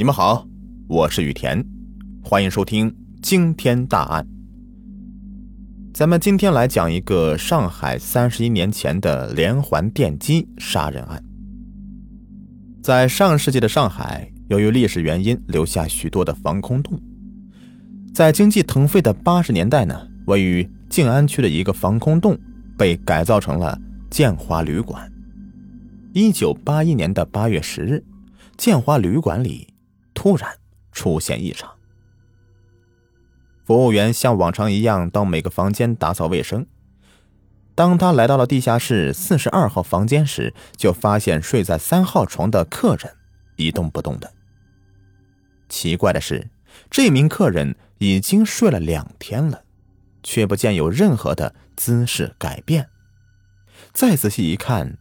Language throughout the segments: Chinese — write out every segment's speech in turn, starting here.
你们好，我是雨田，欢迎收听惊天大案。咱们今天来讲一个上海三十一年前的连环电击杀人案。在上世纪的上海，由于历史原因，留下许多的防空洞。在经济腾飞的八十年代呢，位于静安区的一个防空洞被改造成了建华旅馆。一九八一年的八月十日，建华旅馆里。突然出现异常，服务员像往常一样到每个房间打扫卫生。当他来到了地下室四十二号房间时，就发现睡在三号床的客人一动不动的。奇怪的是，这名客人已经睡了两天了，却不见有任何的姿势改变。再仔细一看，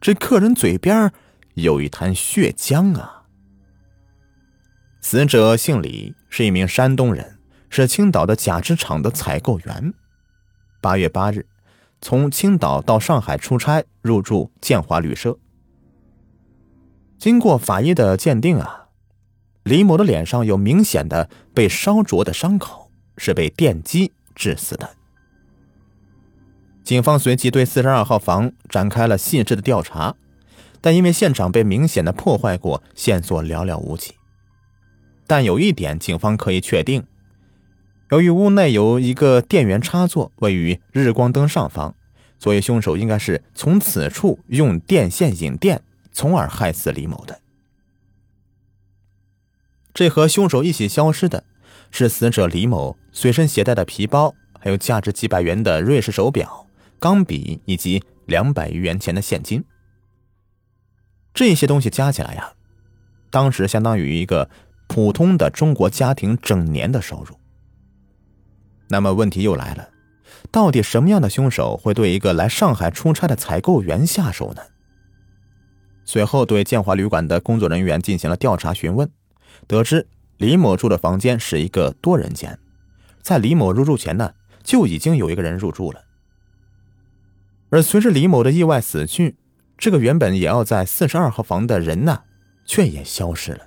这客人嘴边有一滩血浆啊！死者姓李，是一名山东人，是青岛的假肢厂的采购员。八月八日，从青岛到上海出差，入住建华旅社。经过法医的鉴定啊，李某的脸上有明显的被烧灼的伤口，是被电击致死的。警方随即对四十二号房展开了细致的调查，但因为现场被明显的破坏过，线索寥寥无几。但有一点，警方可以确定，由于屋内有一个电源插座位于日光灯上方，所以凶手应该是从此处用电线引电，从而害死李某的。这和凶手一起消失的是死者李某随身携带的皮包，还有价值几百元的瑞士手表、钢笔以及两百余元钱的现金。这些东西加起来呀，当时相当于一个。普通的中国家庭整年的收入。那么问题又来了，到底什么样的凶手会对一个来上海出差的采购员下手呢？随后对建华旅馆的工作人员进行了调查询问，得知李某住的房间是一个多人间，在李某入住前呢，就已经有一个人入住了。而随着李某的意外死去，这个原本也要在四十二号房的人呢，却也消失了。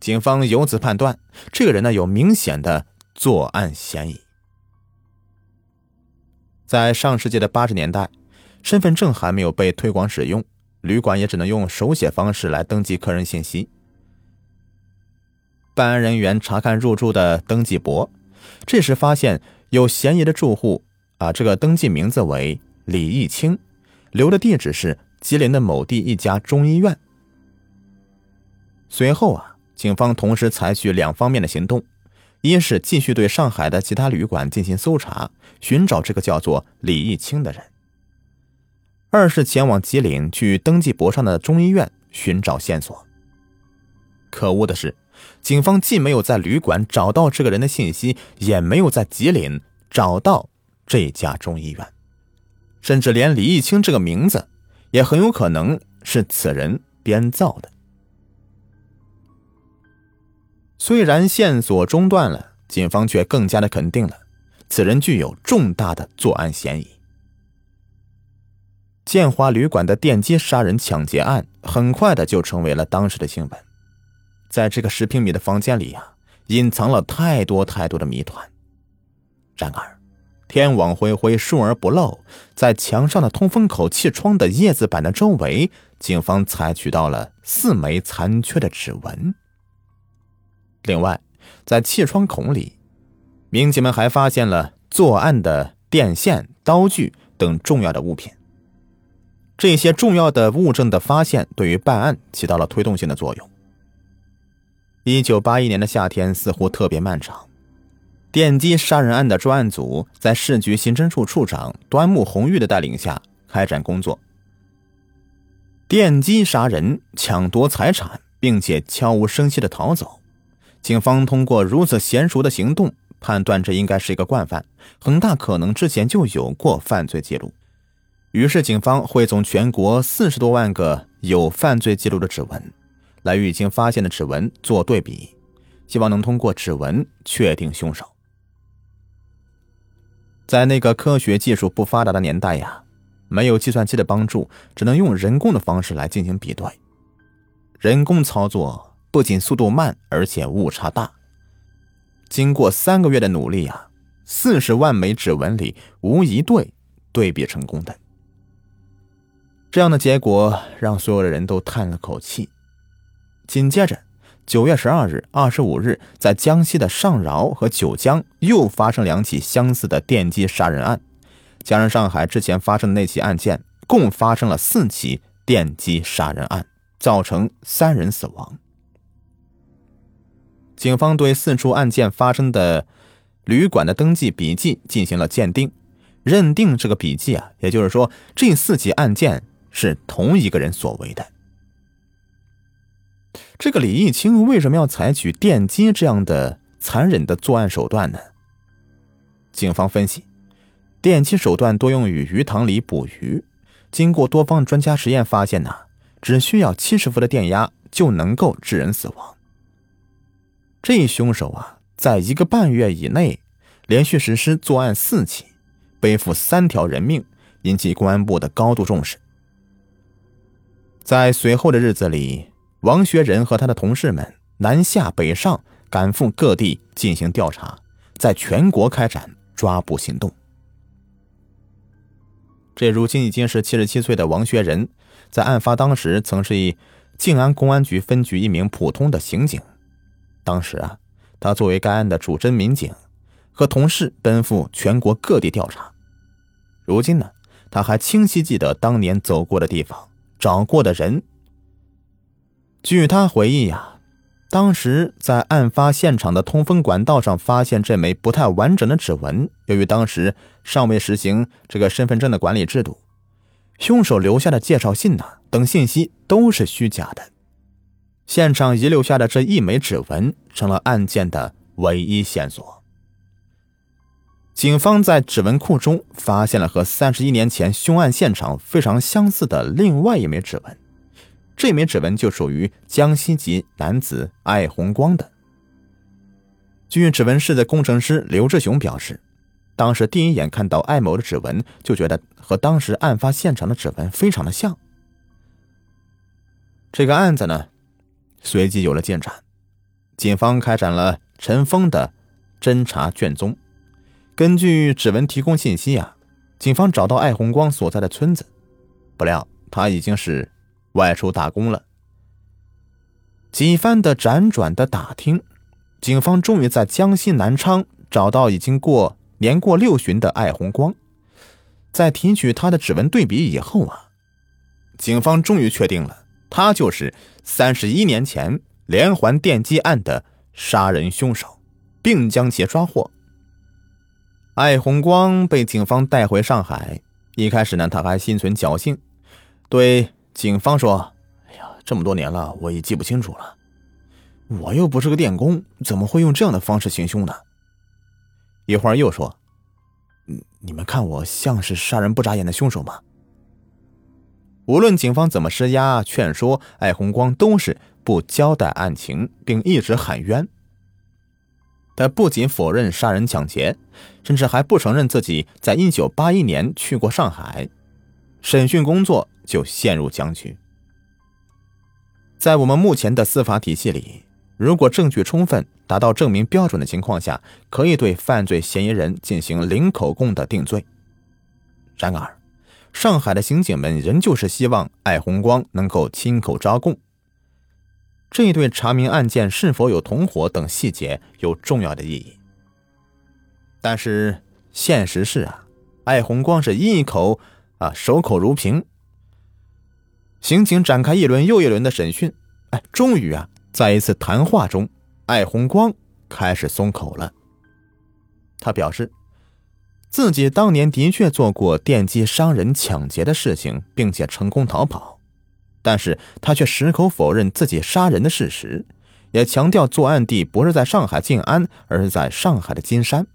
警方由此判断，这个人呢有明显的作案嫌疑。在上世纪的八十年代，身份证还没有被推广使用，旅馆也只能用手写方式来登记客人信息。办案人员查看入住的登记簿，这时发现有嫌疑的住户啊，这个登记名字为李义清，留的地址是吉林的某地一家中医院。随后啊。警方同时采取两方面的行动：一是继续对上海的其他旅馆进行搜查，寻找这个叫做李义清的人；二是前往吉林去登记簿上的中医院寻找线索。可恶的是，警方既没有在旅馆找到这个人的信息，也没有在吉林找到这家中医院，甚至连李义清这个名字也很有可能是此人编造的。虽然线索中断了，警方却更加的肯定了此人具有重大的作案嫌疑。建华旅馆的电击杀人抢劫案很快的就成为了当时的新闻。在这个十平米的房间里啊，隐藏了太多太多的谜团。然而，天网恢恢，疏而不漏，在墙上的通风口、气窗的叶子板的周围，警方采取到了四枚残缺的指纹。另外，在气窗孔里，民警们还发现了作案的电线、刀具等重要的物品。这些重要的物证的发现，对于办案起到了推动性的作用。一九八一年的夏天似乎特别漫长。电击杀人案的专案组在市局刑侦处处长端木红玉的带领下开展工作。电击杀人、抢夺财产，并且悄无声息的逃走。警方通过如此娴熟的行动，判断这应该是一个惯犯，很大可能之前就有过犯罪记录。于是，警方汇总全国四十多万个有犯罪记录的指纹，来与已经发现的指纹做对比，希望能通过指纹确定凶手。在那个科学技术不发达的年代呀，没有计算机的帮助，只能用人工的方式来进行比对。人工操作。不仅速度慢，而且误差大。经过三个月的努力啊，四十万枚指纹里无一对对比成功的。这样的结果让所有的人都叹了口气。紧接着，九月十二日、二十五日，在江西的上饶和九江又发生两起相似的电击杀人案，加上上海之前发生的那起案件，共发生了四起电击杀人案，造成三人死亡。警方对四处案件发生的旅馆的登记笔记进行了鉴定，认定这个笔记啊，也就是说这四起案件是同一个人所为的。这个李义清为什么要采取电击这样的残忍的作案手段呢？警方分析，电击手段多用于鱼塘里捕鱼，经过多方专家实验发现呢，只需要七十伏的电压就能够致人死亡。这凶手啊，在一个半月以内，连续实施作案四起，背负三条人命，引起公安部的高度重视。在随后的日子里，王学仁和他的同事们南下北上，赶赴各地进行调查，在全国开展抓捕行动。这如今已经是七十七岁的王学仁，在案发当时曾是一静安公安局分局一名普通的刑警。当时啊，他作为该案的主侦民警，和同事奔赴全国各地调查。如今呢，他还清晰记得当年走过的地方、找过的人。据他回忆呀，当时在案发现场的通风管道上发现这枚不太完整的指纹。由于当时尚未实行这个身份证的管理制度，凶手留下的介绍信呢等信息都是虚假的。现场遗留下的这一枚指纹成了案件的唯一线索。警方在指纹库中发现了和三十一年前凶案现场非常相似的另外一枚指纹，这枚指纹就属于江西籍男子艾红光的。据指纹室的工程师刘志雄表示，当时第一眼看到艾某的指纹，就觉得和当时案发现场的指纹非常的像。这个案子呢？随即有了进展，警方开展了陈峰的侦查卷宗。根据指纹提供信息啊，警方找到艾红光所在的村子，不料他已经是外出打工了。几番的辗转的打听，警方终于在江西南昌找到已经过年过六旬的艾红光。在提取他的指纹对比以后啊，警方终于确定了。他就是三十一年前连环电击案的杀人凶手，并将其抓获。艾红光被警方带回上海，一开始呢，他还心存侥幸，对警方说：“哎呀，这么多年了，我也记不清楚了。我又不是个电工，怎么会用这样的方式行凶呢？”一会儿又说：“你们看我像是杀人不眨眼的凶手吗？”无论警方怎么施压劝说，艾红光都是不交代案情，并一直喊冤。他不仅否认杀人抢劫，甚至还不承认自己在一九八一年去过上海。审讯工作就陷入僵局。在我们目前的司法体系里，如果证据充分、达到证明标准的情况下，可以对犯罪嫌疑人进行零口供的定罪。然而，上海的刑警们仍旧是希望艾红光能够亲口招供，这对查明案件是否有同伙等细节有重要的意义。但是现实是啊，艾红光是一口啊守口如瓶。刑警展开一轮又一轮的审讯，哎，终于啊，在一次谈话中，艾红光开始松口了。他表示。自己当年的确做过电击伤人、抢劫的事情，并且成功逃跑，但是他却矢口否认自己杀人的事实，也强调作案地不是在上海静安，而是在上海的金山。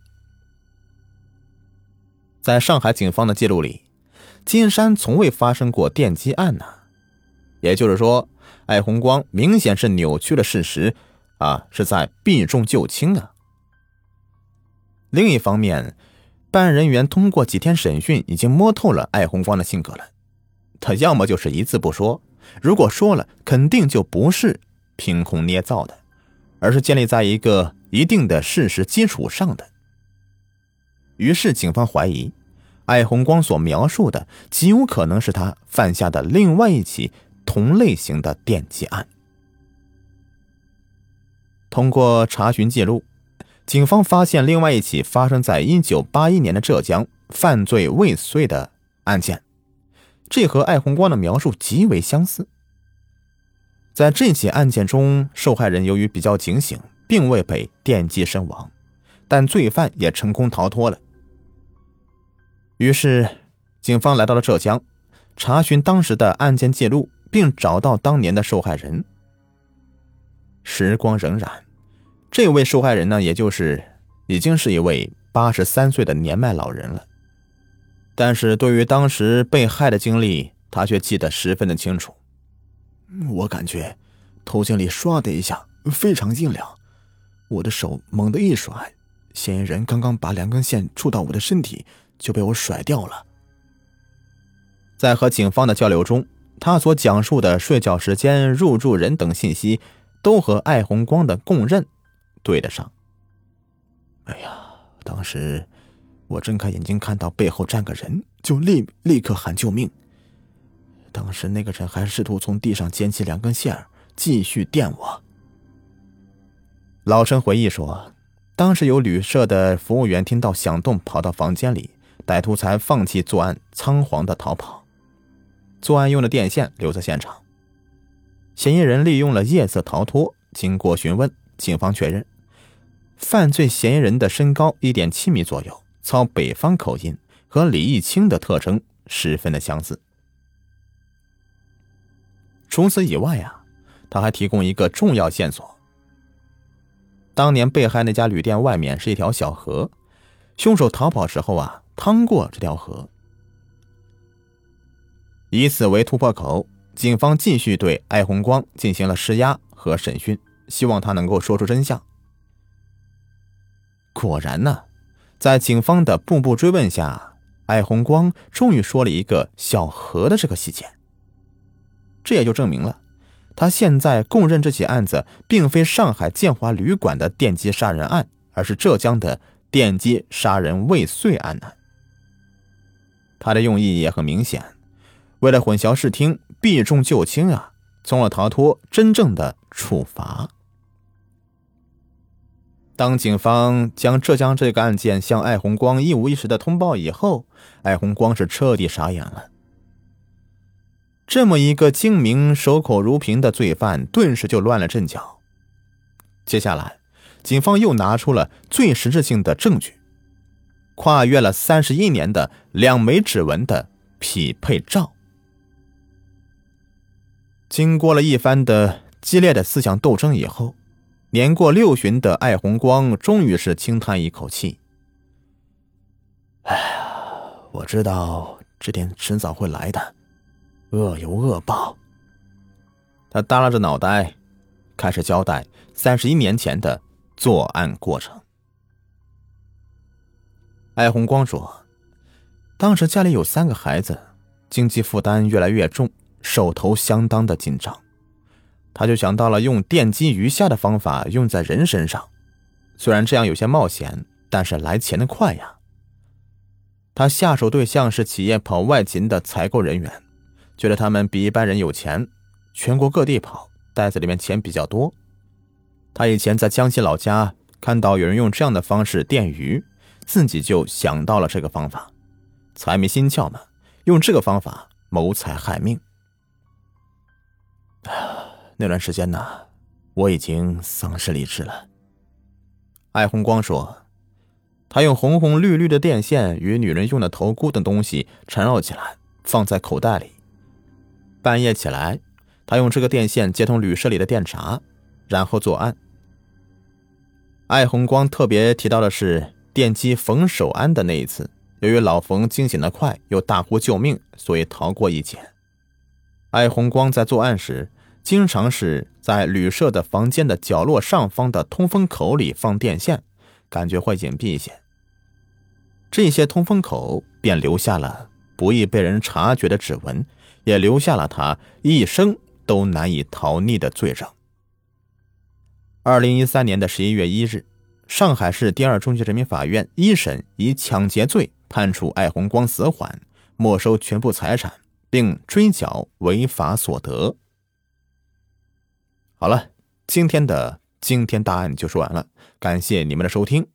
在上海警方的记录里，金山从未发生过电击案呢，也就是说，艾红光明显是扭曲了事实，啊，是在避重就轻啊。另一方面。办案人员通过几天审讯，已经摸透了艾红光的性格了。他要么就是一字不说，如果说了，肯定就不是凭空捏造的，而是建立在一个一定的事实基础上的。于是，警方怀疑，艾红光所描述的极有可能是他犯下的另外一起同类型的电击案。通过查询记录，警方发现另外一起发生在1981年的浙江犯罪未遂的案件，这和艾红光的描述极为相似。在这起案件中，受害人由于比较警醒，并未被电击身亡，但罪犯也成功逃脱了。于是，警方来到了浙江，查询当时的案件记录，并找到当年的受害人。时光荏苒，这位受害人呢，也就是已经是一位八十三岁的年迈老人了。但是对于当时被害的经历，他却记得十分的清楚。我感觉头颈里唰的一下，非常硬凉，我的手猛地一甩，嫌疑人刚刚把两根线触到我的身体。就被我甩掉了。在和警方的交流中，他所讲述的睡觉时间、入住人等信息，都和艾红光的供认对得上。哎呀，当时我睁开眼睛看到背后站个人，就立立刻喊救命。当时那个人还试图从地上捡起两根线继续电我。老陈回忆说，当时有旅社的服务员听到响动，跑到房间里。歹徒才放弃作案，仓皇的逃跑。作案用的电线留在现场。嫌疑人利用了夜色逃脱。经过询问，警方确认，犯罪嫌疑人的身高一点七米左右，操北方口音，和李义清的特征十分的相似。除此以外啊，他还提供一个重要线索：当年被害那家旅店外面是一条小河，凶手逃跑时候啊。趟过这条河，以此为突破口，警方继续对艾红光进行了施压和审讯，希望他能够说出真相。果然呢，在警方的步步追问下，艾红光终于说了一个小何的这个细节。这也就证明了，他现在供认这起案子并非上海建华旅馆的电击杀人案，而是浙江的电击杀人未遂案呢。他的用意也很明显，为了混淆视听，避重就轻啊，从而逃脱真正的处罚。当警方将浙江这个案件向艾红光一五一十的通报以后，艾红光是彻底傻眼了。这么一个精明、守口如瓶的罪犯，顿时就乱了阵脚。接下来，警方又拿出了最实质性的证据。跨越了三十一年的两枚指纹的匹配照，经过了一番的激烈的思想斗争以后，年过六旬的艾红光终于是轻叹一口气：“哎呀，我知道这天迟早会来的，恶有恶报。”他耷拉着脑袋，开始交代三十一年前的作案过程。艾红光说：“当时家里有三个孩子，经济负担越来越重，手头相当的紧张，他就想到了用电击鱼虾的方法用在人身上。虽然这样有些冒险，但是来钱的快呀。他下手对象是企业跑外勤的采购人员，觉得他们比一般人有钱，全国各地跑，袋子里面钱比较多。他以前在江西老家看到有人用这样的方式电鱼。”自己就想到了这个方法，财迷心窍嘛，用这个方法谋财害命。那段时间呢，我已经丧失理智了。艾红光说，他用红红绿绿的电线与女人用的头箍等东西缠绕起来，放在口袋里。半夜起来，他用这个电线接通旅社里的电闸，然后作案。艾红光特别提到的是。电击冯守安的那一次，由于老冯惊醒的快，又大呼救命，所以逃过一劫。艾红光在作案时，经常是在旅社的房间的角落上方的通风口里放电线感觉会隐蔽一些。这些通风口便留下了不易被人察觉的指纹也留下了他一生都难以逃匿的罪证二零一三年的十一月一日上海市第二中级人民法院一审以抢劫罪判处艾红光死缓没收全部财产并追缴违法所得。好了今天的惊天大案就说完了感谢你们的收听。